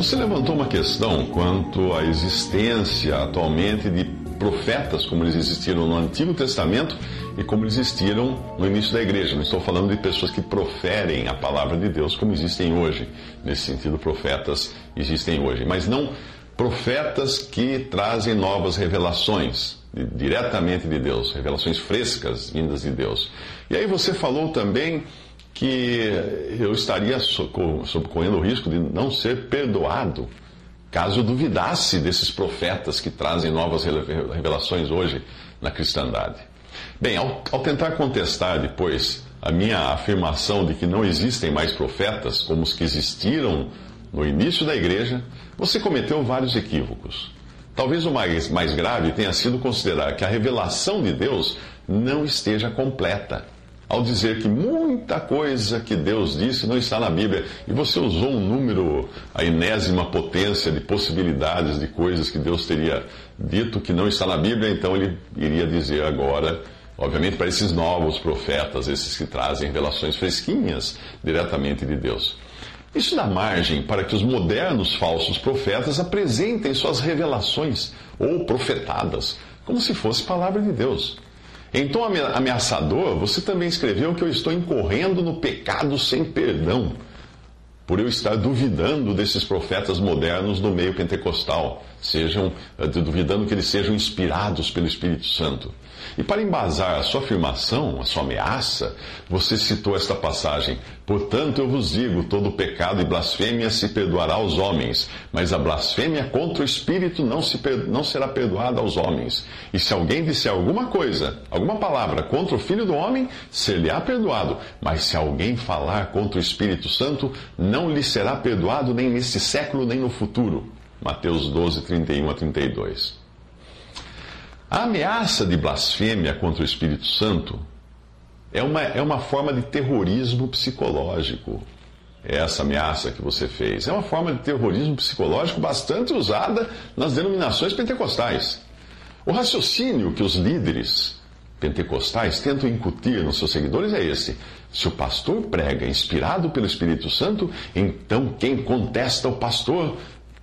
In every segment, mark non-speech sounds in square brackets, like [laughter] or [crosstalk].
Você levantou uma questão quanto à existência atualmente de profetas como eles existiram no Antigo Testamento e como eles existiram no início da igreja. Não estou falando de pessoas que proferem a palavra de Deus como existem hoje. Nesse sentido, profetas existem hoje. Mas não profetas que trazem novas revelações de, diretamente de Deus, revelações frescas vindas de Deus. E aí você falou também que eu estaria correndo o risco de não ser perdoado caso duvidasse desses profetas que trazem novas revelações hoje na cristandade. Bem, ao, ao, tentar contestar depois a minha afirmação de que não existem mais profetas como os que existiram no início da igreja, você cometeu vários equívocos. Talvez o mais, mais grave tenha sido considerar que a revelação de Deus não esteja completa ao dizer que muita coisa que Deus disse não está na Bíblia. E você usou um número, a enésima potência de possibilidades de coisas que Deus teria dito que não está na Bíblia, então ele iria dizer agora, obviamente, para esses novos profetas, esses que trazem revelações fresquinhas diretamente de Deus. Isso dá margem para que os modernos falsos profetas apresentem suas revelações ou profetadas como se fosse palavra de Deus. Em tom ameaçador, você também escreveu que eu estou incorrendo no pecado sem perdão, por eu estar duvidando desses profetas modernos do meio pentecostal, sejam eh, duvidando que eles sejam inspirados pelo Espírito Santo. E para embasar a sua afirmação, a sua ameaça, você citou esta passagem: Portanto, eu vos digo: todo pecado e blasfêmia se perdoará aos homens, mas a blasfêmia contra o Espírito não, se, não será perdoada aos homens. E se alguém disser alguma coisa, alguma palavra contra o Filho do Homem, ser-lhe-á perdoado. Mas se alguém falar contra o Espírito Santo, não lhe será perdoado nem neste século, nem no futuro. Mateus 12, 31 a 32. A ameaça de blasfêmia contra o Espírito Santo é uma, é uma forma de terrorismo psicológico. É essa ameaça que você fez. É uma forma de terrorismo psicológico bastante usada nas denominações pentecostais. O raciocínio que os líderes pentecostais tentam incutir nos seus seguidores é esse: se o pastor prega inspirado pelo Espírito Santo, então quem contesta o pastor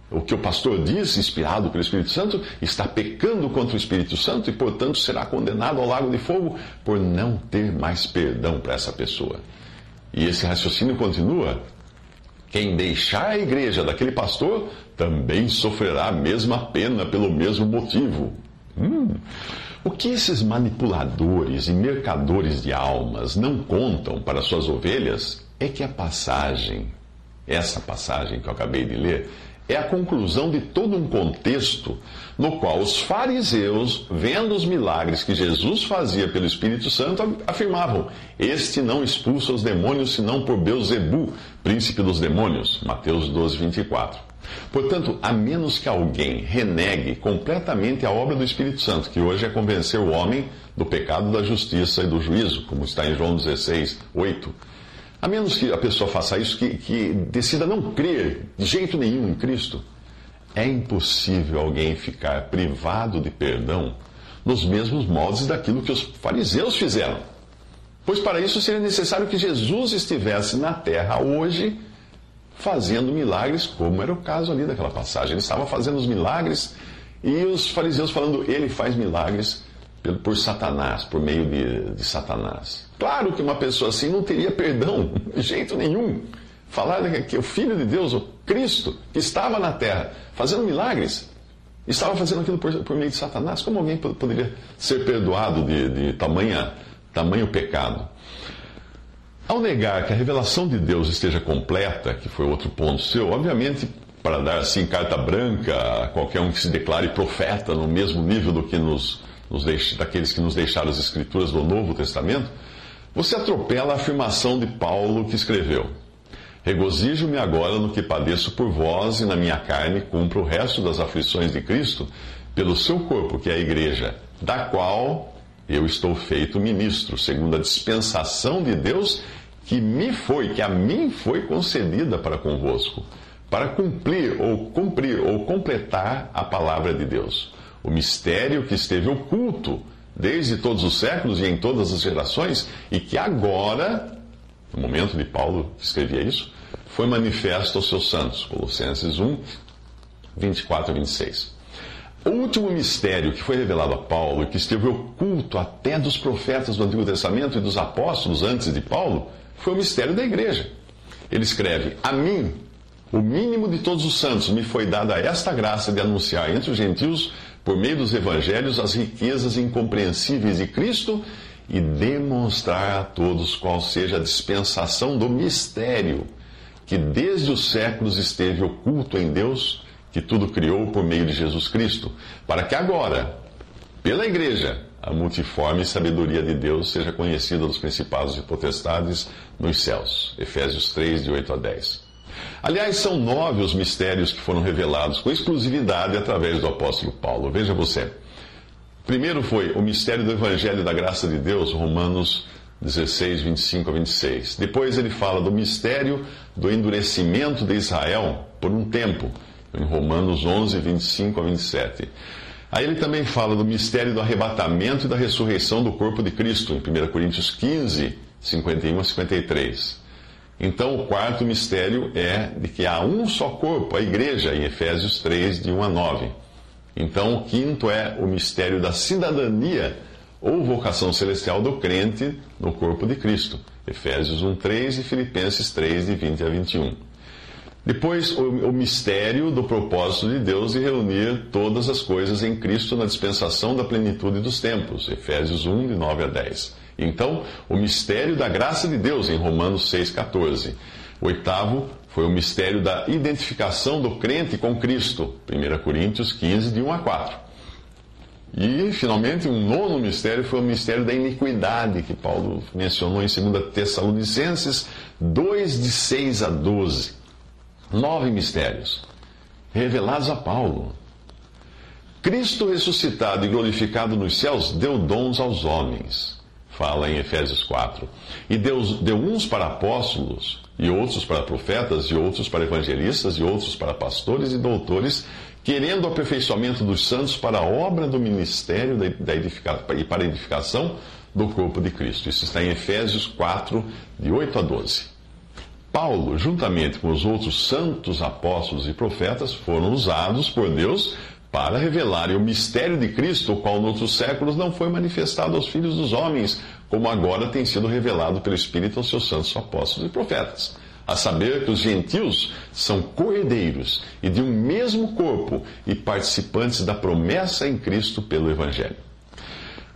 o que o pastor diz, inspirado pelo Espírito Santo, está pecando contra o Espírito Santo e, portanto, será condenado ao lago de fogo por não ter mais perdão para essa pessoa. E esse raciocínio continua. Quem deixar a igreja daquele pastor também sofrerá a mesma pena pelo mesmo motivo. Hum. O que esses manipuladores e mercadores de almas não contam para suas ovelhas é que a passagem, essa passagem que eu acabei de ler, é a conclusão de todo um contexto no qual os fariseus, vendo os milagres que Jesus fazia pelo Espírito Santo, afirmavam: Este não expulsa os demônios senão por Beuzebu, príncipe dos demônios. Mateus 12, 24. Portanto, a menos que alguém renegue completamente a obra do Espírito Santo, que hoje é convencer o homem do pecado, da justiça e do juízo, como está em João 16, 8 a menos que a pessoa faça isso, que, que decida não crer de jeito nenhum em Cristo, é impossível alguém ficar privado de perdão nos mesmos moldes daquilo que os fariseus fizeram. Pois para isso seria necessário que Jesus estivesse na terra hoje fazendo milagres, como era o caso ali daquela passagem. Ele estava fazendo os milagres e os fariseus falando, ele faz milagres por Satanás, por meio de, de Satanás. Claro que uma pessoa assim não teria perdão, [laughs] de jeito nenhum. Falar que o Filho de Deus, o Cristo, que estava na terra, fazendo milagres, Estava fazendo aquilo por, por meio de Satanás. Como alguém poderia ser perdoado de, de tamanha, tamanho pecado? Ao negar que a revelação de Deus esteja completa, que foi outro ponto seu, obviamente, para dar assim carta branca a qualquer um que se declare profeta no mesmo nível do que nos, daqueles que nos deixaram as escrituras do Novo Testamento, você atropela a afirmação de Paulo que escreveu: Regozijo-me agora no que padeço por vós e na minha carne cumpro o resto das aflições de Cristo pelo seu corpo, que é a igreja, da qual eu estou feito ministro, segundo a dispensação de Deus que me foi, que a mim foi concedida para convosco, para cumprir ou cumprir ou completar a palavra de Deus, o mistério que esteve oculto desde todos os séculos e em todas as gerações e que agora, no momento de Paulo que escrevia isso, foi manifesto aos seus santos. Colossenses 1, 24 e 26. O último mistério que foi revelado a Paulo e que esteve oculto até dos profetas do Antigo Testamento e dos apóstolos antes de Paulo foi o mistério da igreja. Ele escreve: A mim, o mínimo de todos os santos, me foi dada esta graça de anunciar entre os gentios, por meio dos evangelhos, as riquezas incompreensíveis de Cristo e demonstrar a todos qual seja a dispensação do mistério que desde os séculos esteve oculto em Deus que tudo criou por meio de Jesus Cristo, para que agora, pela Igreja, a multiforme sabedoria de Deus seja conhecida dos principados e potestades nos céus. Efésios 3, de 8 a 10. Aliás, são nove os mistérios que foram revelados com exclusividade através do apóstolo Paulo. Veja você. Primeiro foi o mistério do Evangelho da Graça de Deus, Romanos 16, 25 a 26. Depois ele fala do mistério do endurecimento de Israel por um tempo, em Romanos 11, 25 a 27. Aí ele também fala do mistério do arrebatamento e da ressurreição do corpo de Cristo, em 1 Coríntios 15, 51 a 53. Então, o quarto mistério é de que há um só corpo, a igreja, em Efésios 3, de 1 a 9. Então, o quinto é o mistério da cidadania ou vocação celestial do crente no corpo de Cristo. Efésios 1, 3 e Filipenses 3, de 20 a 21. Depois, o, o, mistério do propósito de Deus de reunir todas as coisas em Cristo na dispensação da plenitude dos tempos. Efésios 1, de 9 a 10. Então, o mistério da graça de Deus, em Romanos 6, 14. O oitavo foi o mistério da identificação do crente com Cristo. 1 Coríntios 15, de 1 a 4. E, finalmente, um nono mistério foi o mistério da iniquidade, que Paulo mencionou em 2 Tessalonicenses 2, de 6 a 12. Nove mistérios revelados a Paulo. Cristo ressuscitado e glorificado nos céus deu dons aos homens. Fala em Efésios 4. E Deus deu uns para apóstolos, e outros para profetas, e outros para evangelistas, e outros para pastores e doutores, querendo o aperfeiçoamento dos santos para a obra do ministério da e para a edificação do corpo de Cristo. Isso está em Efésios 4, de 8 a 12. Paulo, juntamente com os outros santos apóstolos e profetas, foram usados por Deus para revelarem o mistério de Cristo, o qual noutros séculos não foi manifestado aos filhos dos homens, como agora tem sido revelado pelo Espírito aos seus santos apóstolos e profetas. A saber que os gentios são coerdeiros e de um mesmo corpo e participantes da promessa em Cristo pelo Evangelho.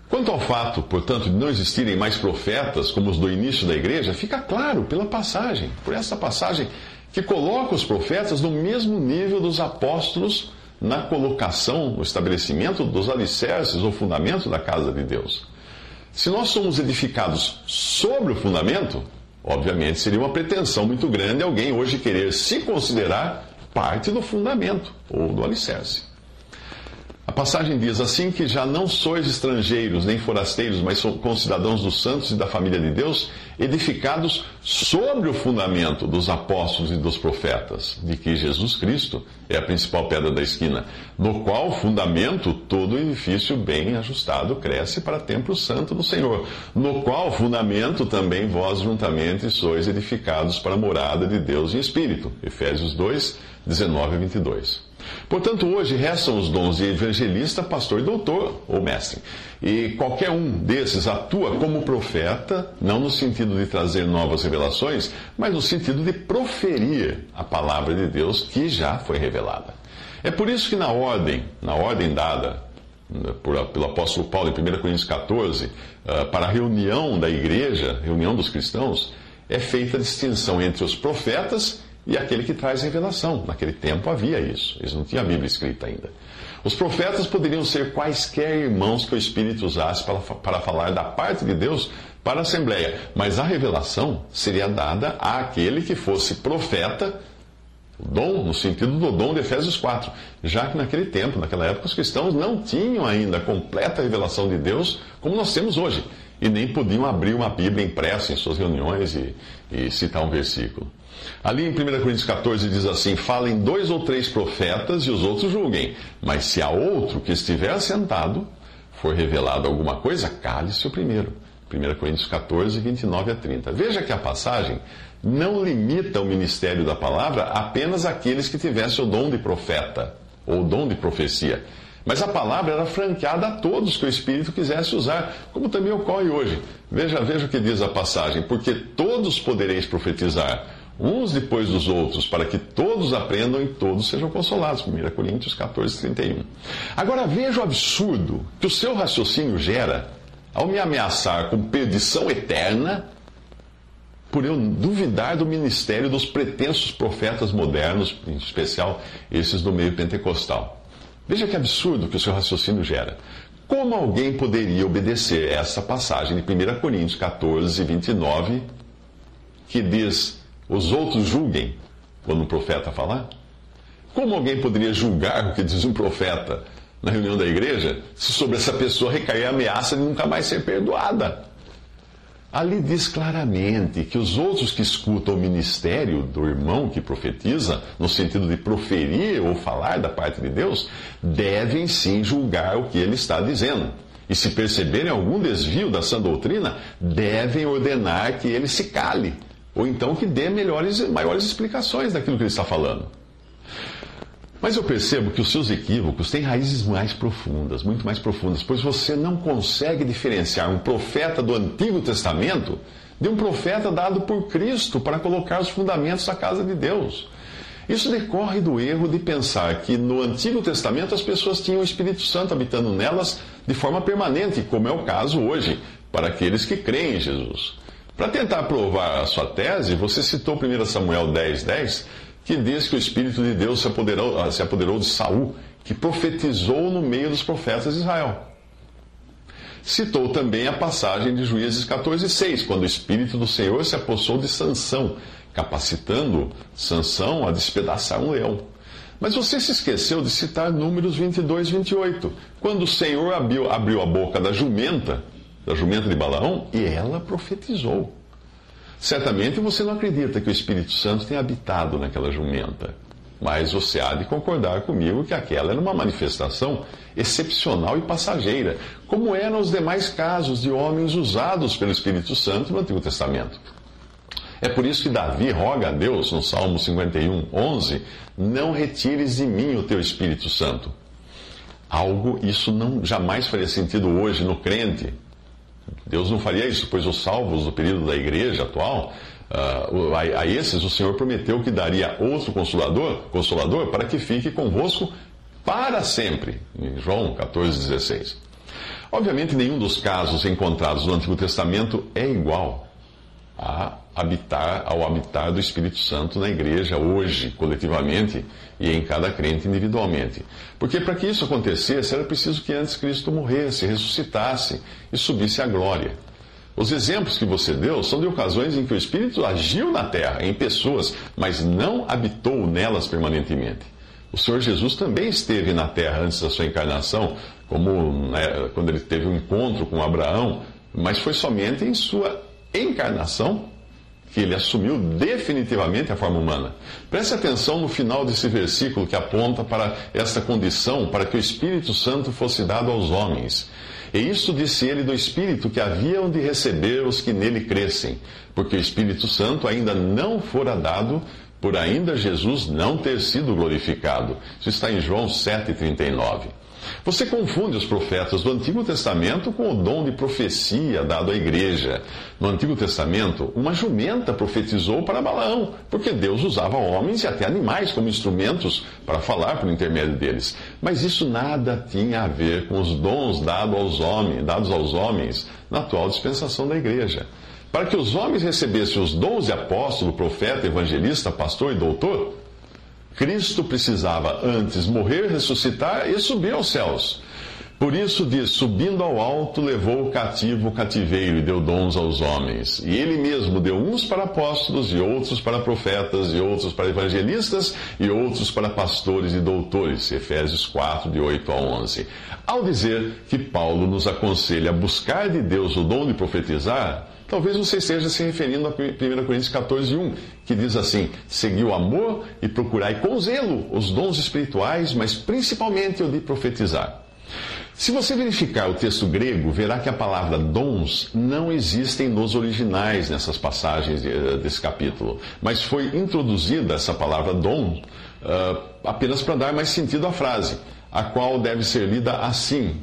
Quanto ao fato, portanto, de não existirem mais profetas como os do início da igreja, fica claro pela passagem, por essa passagem que coloca os profetas no mesmo nível dos apóstolos na colocação, no estabelecimento dos alicerces ou fundamento da casa de Deus. Se nós somos edificados sobre o fundamento, obviamente seria uma pretensão muito grande alguém hoje querer se considerar parte do fundamento ou do alicerce. A passagem diz assim que já não sois estrangeiros nem forasteiros, mas concidadãos dos santos e da família de Deus, edificados sobre o fundamento dos apóstolos e dos profetas, de que Jesus Cristo é a principal pedra da esquina, no qual fundamento todo edifício bem ajustado cresce para templo santo do Senhor, no qual fundamento também vós juntamente sois edificados para a morada de Deus em espírito. Efésios 2, 19 e 22. Portanto, hoje restam os dons de evangelista, pastor e doutor ou mestre. E qualquer um desses atua como profeta, não no sentido de trazer novas revelações, mas no sentido de proferir a palavra de Deus que já foi revelada. É por isso que na ordem, na ordem dada né, por, pelo apóstolo Paulo em 1 Coríntios 14, uh, para a reunião da igreja, reunião dos cristãos, é feita a distinção entre os profetas e aquele que traz revelação. Naquele tempo havia isso, eles não tinham a Bíblia escrita ainda. Os profetas poderiam ser quaisquer irmãos que o Espírito usasse para, para falar da parte de Deus para a Assembleia, mas a revelação seria dada àquele que fosse profeta, dom, no sentido do dom de Efésios 4, já que naquele tempo, naquela época, os cristãos não tinham ainda a completa revelação de Deus como nós temos hoje, e nem podiam abrir uma Bíblia impressa em suas reuniões e, e citar um versículo. Ali em 1 Coríntios 14 diz assim: Falem dois ou três profetas e os outros julguem. Mas se a outro que estiver assentado for revelado alguma coisa, cale-se o primeiro. 1 Coríntios 14, 29 a 30. Veja que a passagem não limita o ministério da palavra apenas àqueles que tivessem o dom de profeta ou o dom de profecia. Mas a palavra era franqueada a todos que o Espírito quisesse usar, como também ocorre hoje. Veja, veja o que diz a passagem: porque todos podereis profetizar uns depois dos outros, para que todos aprendam e todos sejam consolados. 1 Coríntios 14, 31. Agora veja o absurdo que o seu raciocínio gera ao me ameaçar com perdição eterna por eu duvidar do ministério dos pretensos profetas modernos, em especial esses do meio pentecostal. Veja que absurdo que o seu raciocínio gera. Como alguém poderia obedecer essa passagem de 1 Coríntios 14, 29, que diz os outros julguem quando um profeta falar? Como alguém poderia julgar o que diz um profeta na reunião da igreja se sobre essa pessoa recair a ameaça de nunca mais ser perdoada? Ali diz claramente que os outros que escutam o ministério do irmão que profetiza, no sentido de proferir ou falar da parte de Deus, devem sim julgar o que ele está dizendo. E se perceberem algum desvio da sã doutrina, devem ordenar que ele se cale ou então que dê melhores, maiores explicações daquilo que ele está falando. Mas eu percebo que os seus equívocos têm raízes mais profundas, muito mais profundas, pois você não consegue diferenciar um profeta do Antigo Testamento de um profeta dado por Cristo para colocar os fundamentos da casa de Deus. Isso decorre do erro de pensar que no Antigo Testamento as pessoas tinham o Espírito Santo habitando nelas de forma permanente, como é o caso hoje para aqueles que creem em Jesus. Para tentar provar a sua tese, você citou 1 Samuel 10, 10, que diz que o Espírito de Deus se apoderou, ah, se apoderou de Saul, que profetizou no meio dos profetas de Israel. Citou também a passagem de Juízes 14, 6, quando o Espírito do Senhor se apossou de Sansão, capacitando Sansão a despedaçar um leão. Mas você se esqueceu de citar Números 22, 28, quando o Senhor abriu, abriu a boca da jumenta da jumenta de Balaão, e ela profetizou. Certamente você não acredita que o Espírito Santo tenha habitado naquela jumenta, mas você há de concordar comigo que aquela era uma manifestação excepcional e passageira, como eram os demais casos de homens usados pelo Espírito Santo no Antigo Testamento. É por isso que Davi roga a Deus, no Salmo 51, 11, não retires de mim o teu Espírito Santo. Algo, isso não jamais faria sentido hoje no crente, Deus não faria isso, pois os salvos do período da igreja atual, uh, a, a, esses o Senhor prometeu que daria outro consolador, consolador para que fique convosco para sempre. Em João 14,16. Obviamente, nenhum dos casos encontrados no Antigo Testamento é igual a habitar, ao habitar do Espírito Santo na igreja hoje, coletivamente, e em cada crente individualmente. Porque para que isso acontecesse, era preciso que antes Cristo morresse, ressuscitasse e subisse à glória. Os exemplos que você deu são de ocasiões em que o Espírito agiu na terra, em pessoas, mas não habitou nelas permanentemente. O Senhor Jesus também esteve na terra antes da sua encarnação, como né, quando ele teve um encontro com Abraão, mas foi somente em sua encarnação que ele assumiu definitivamente a forma humana. Preste atenção no final desse versículo que aponta para esta condição para que o Espírito Santo fosse dado aos homens. E isso disse ele do Espírito que haviam de receber os que nele crescem, porque o Espírito Santo ainda não fora dado por ainda Jesus não ter sido glorificado. Isso está em João 7,39. Você confunde os profetas do Antigo Testamento com o dom de profecia dado à igreja. No Antigo Testamento, uma jumenta profetizou para Balaão, porque Deus usava homens e até animais como instrumentos para falar por intermédio deles. Mas isso nada tinha a ver com os dons dados aos homens, dados aos homens na atual dispensação da igreja. Para que os homens recebessem os dons de apóstolo, profeta, evangelista, pastor e doutor, Cristo precisava antes morrer, ressuscitar e subir aos céus. Por isso diz: subindo ao alto, levou o cativo o cativeiro e deu dons aos homens. E ele mesmo deu uns para apóstolos, e outros para profetas, e outros para evangelistas, e outros para pastores e doutores. Efésios 4, de 8 a 11. Ao dizer que Paulo nos aconselha a buscar de Deus o dom de profetizar, Talvez você esteja se referindo a 1 Coríntios 14, 1, que diz assim: Segui o amor e procurai com zelo os dons espirituais, mas principalmente o de profetizar. Se você verificar o texto grego, verá que a palavra dons não existem nos originais nessas passagens eh, desse capítulo, mas foi introduzida essa palavra dom uh, apenas para dar mais sentido à frase, a qual deve ser lida assim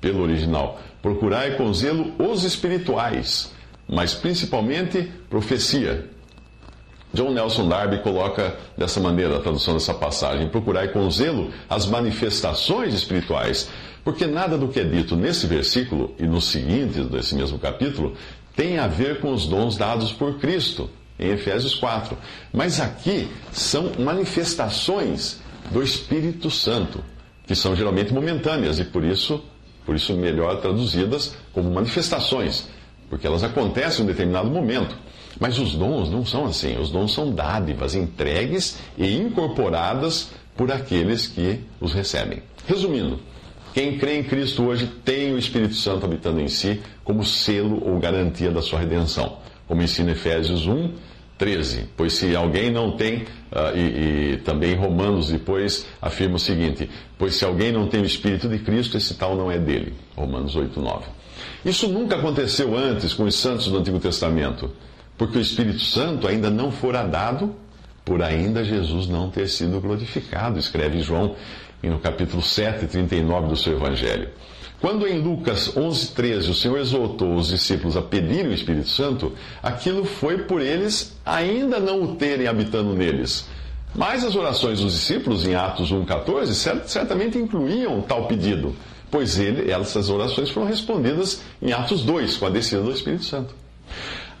pelo original: Procurai com zelo os espirituais mas principalmente profecia. John Nelson Darby coloca dessa maneira a tradução dessa passagem: procurai com zelo as manifestações espirituais, porque nada do que é dito nesse versículo e nos seguintes desse mesmo capítulo tem a ver com os dons dados por Cristo, em Efésios 4. Mas aqui são manifestações do Espírito Santo, que são geralmente momentâneas e por isso, por isso melhor traduzidas como manifestações porque elas acontecem em um determinado momento. Mas os dons não são assim. Os dons são dádivas entregues e incorporadas por aqueles que os recebem. Resumindo, quem crê em Cristo hoje tem o Espírito Santo habitando em si como selo ou garantia da sua redenção, como ensina Efésios 1, 13. Pois se alguém não tem, uh, e, e, também Romanos depois afirma o seguinte: Pois se alguém não tem o Espírito de Cristo, esse tal não é dele. Romanos 8, 9. Isso nunca aconteceu antes com os santos do Antigo Testamento, porque o Espírito Santo ainda não fora dado por ainda Jesus não ter sido glorificado, escreve João no capítulo 7, 39 do seu Evangelho. Quando em Lucas 11, 13 o Senhor exortou os discípulos a pedirem o Espírito Santo, aquilo foi por eles ainda não o terem habitando neles. Mas as orações dos discípulos em Atos 1, 14 certamente incluíam tal pedido pois ele, essas orações foram respondidas em Atos 2, com a descida do Espírito Santo.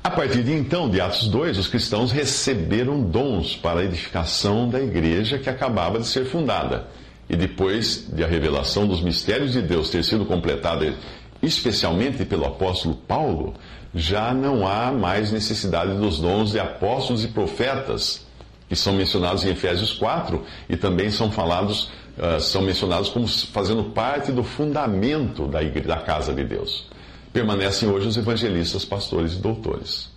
A partir de então, de Atos 2, os cristãos receberam dons para a edificação da igreja que acabava de ser fundada. E depois de a revelação dos mistérios de Deus ter sido completada especialmente pelo apóstolo Paulo, já não há mais necessidade dos dons de apóstolos e profetas, que são mencionados em Efésios 4 e também são falados uh, são mencionados como fazendo parte do fundamento da, igreja, da casa de Deus. Permanecem hoje os evangelistas, pastores e doutores.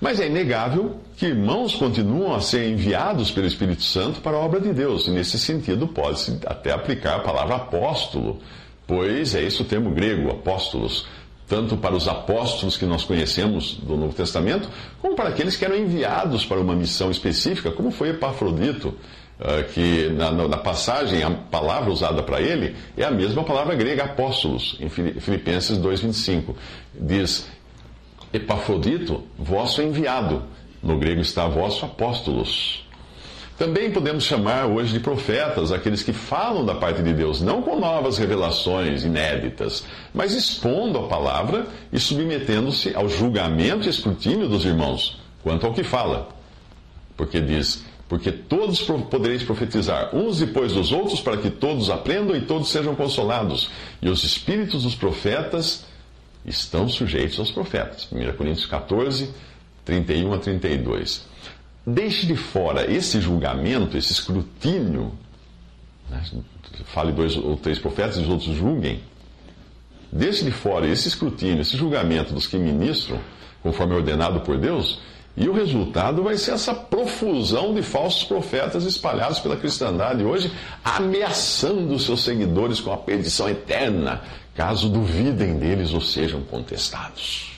Mas é inegável que irmãos continuam a ser enviados pelo Espírito Santo para a obra de Deus, e nesse sentido pode-se até aplicar a palavra apóstolo, pois é esse o termo grego, apóstolos, tanto para os apóstolos que nós conhecemos do Novo Testamento, como para aqueles que eram enviados para uma missão específica, como foi Epafrodito, ah, que na, passagem a palavra usada para ele é a mesma palavra grega apóstolos, em Filipenses 2,25. Diz, Epafrodito, vosso enviado. No grego está vosso apóstolos. Também podemos chamar hoje de profetas aqueles que falam da parte de Deus, não com novas revelações inéditas, mas expondo a palavra e submetendo-se ao julgamento e escrutínio dos irmãos quanto ao que fala. Porque diz: porque todos podereis profetizar, uns depois dos outros, para que todos aprendam e todos sejam consolados. E os espíritos dos profetas estão sujeitos aos profetas. 1 Coríntios 14, 31 a 32. Deixe de fora esse julgamento, esse escrutínio. Né? Fale dois ou três profetas e os outros julguem. Deixe de fora esse escrutínio, esse julgamento dos que ministram, conforme ordenado por Deus e o resultado vai ser essa profusão de falsos profetas espalhados pela cristandade hoje, ameaçando seus seguidores com a perdição eterna, caso duvidem deles ou sejam contestados.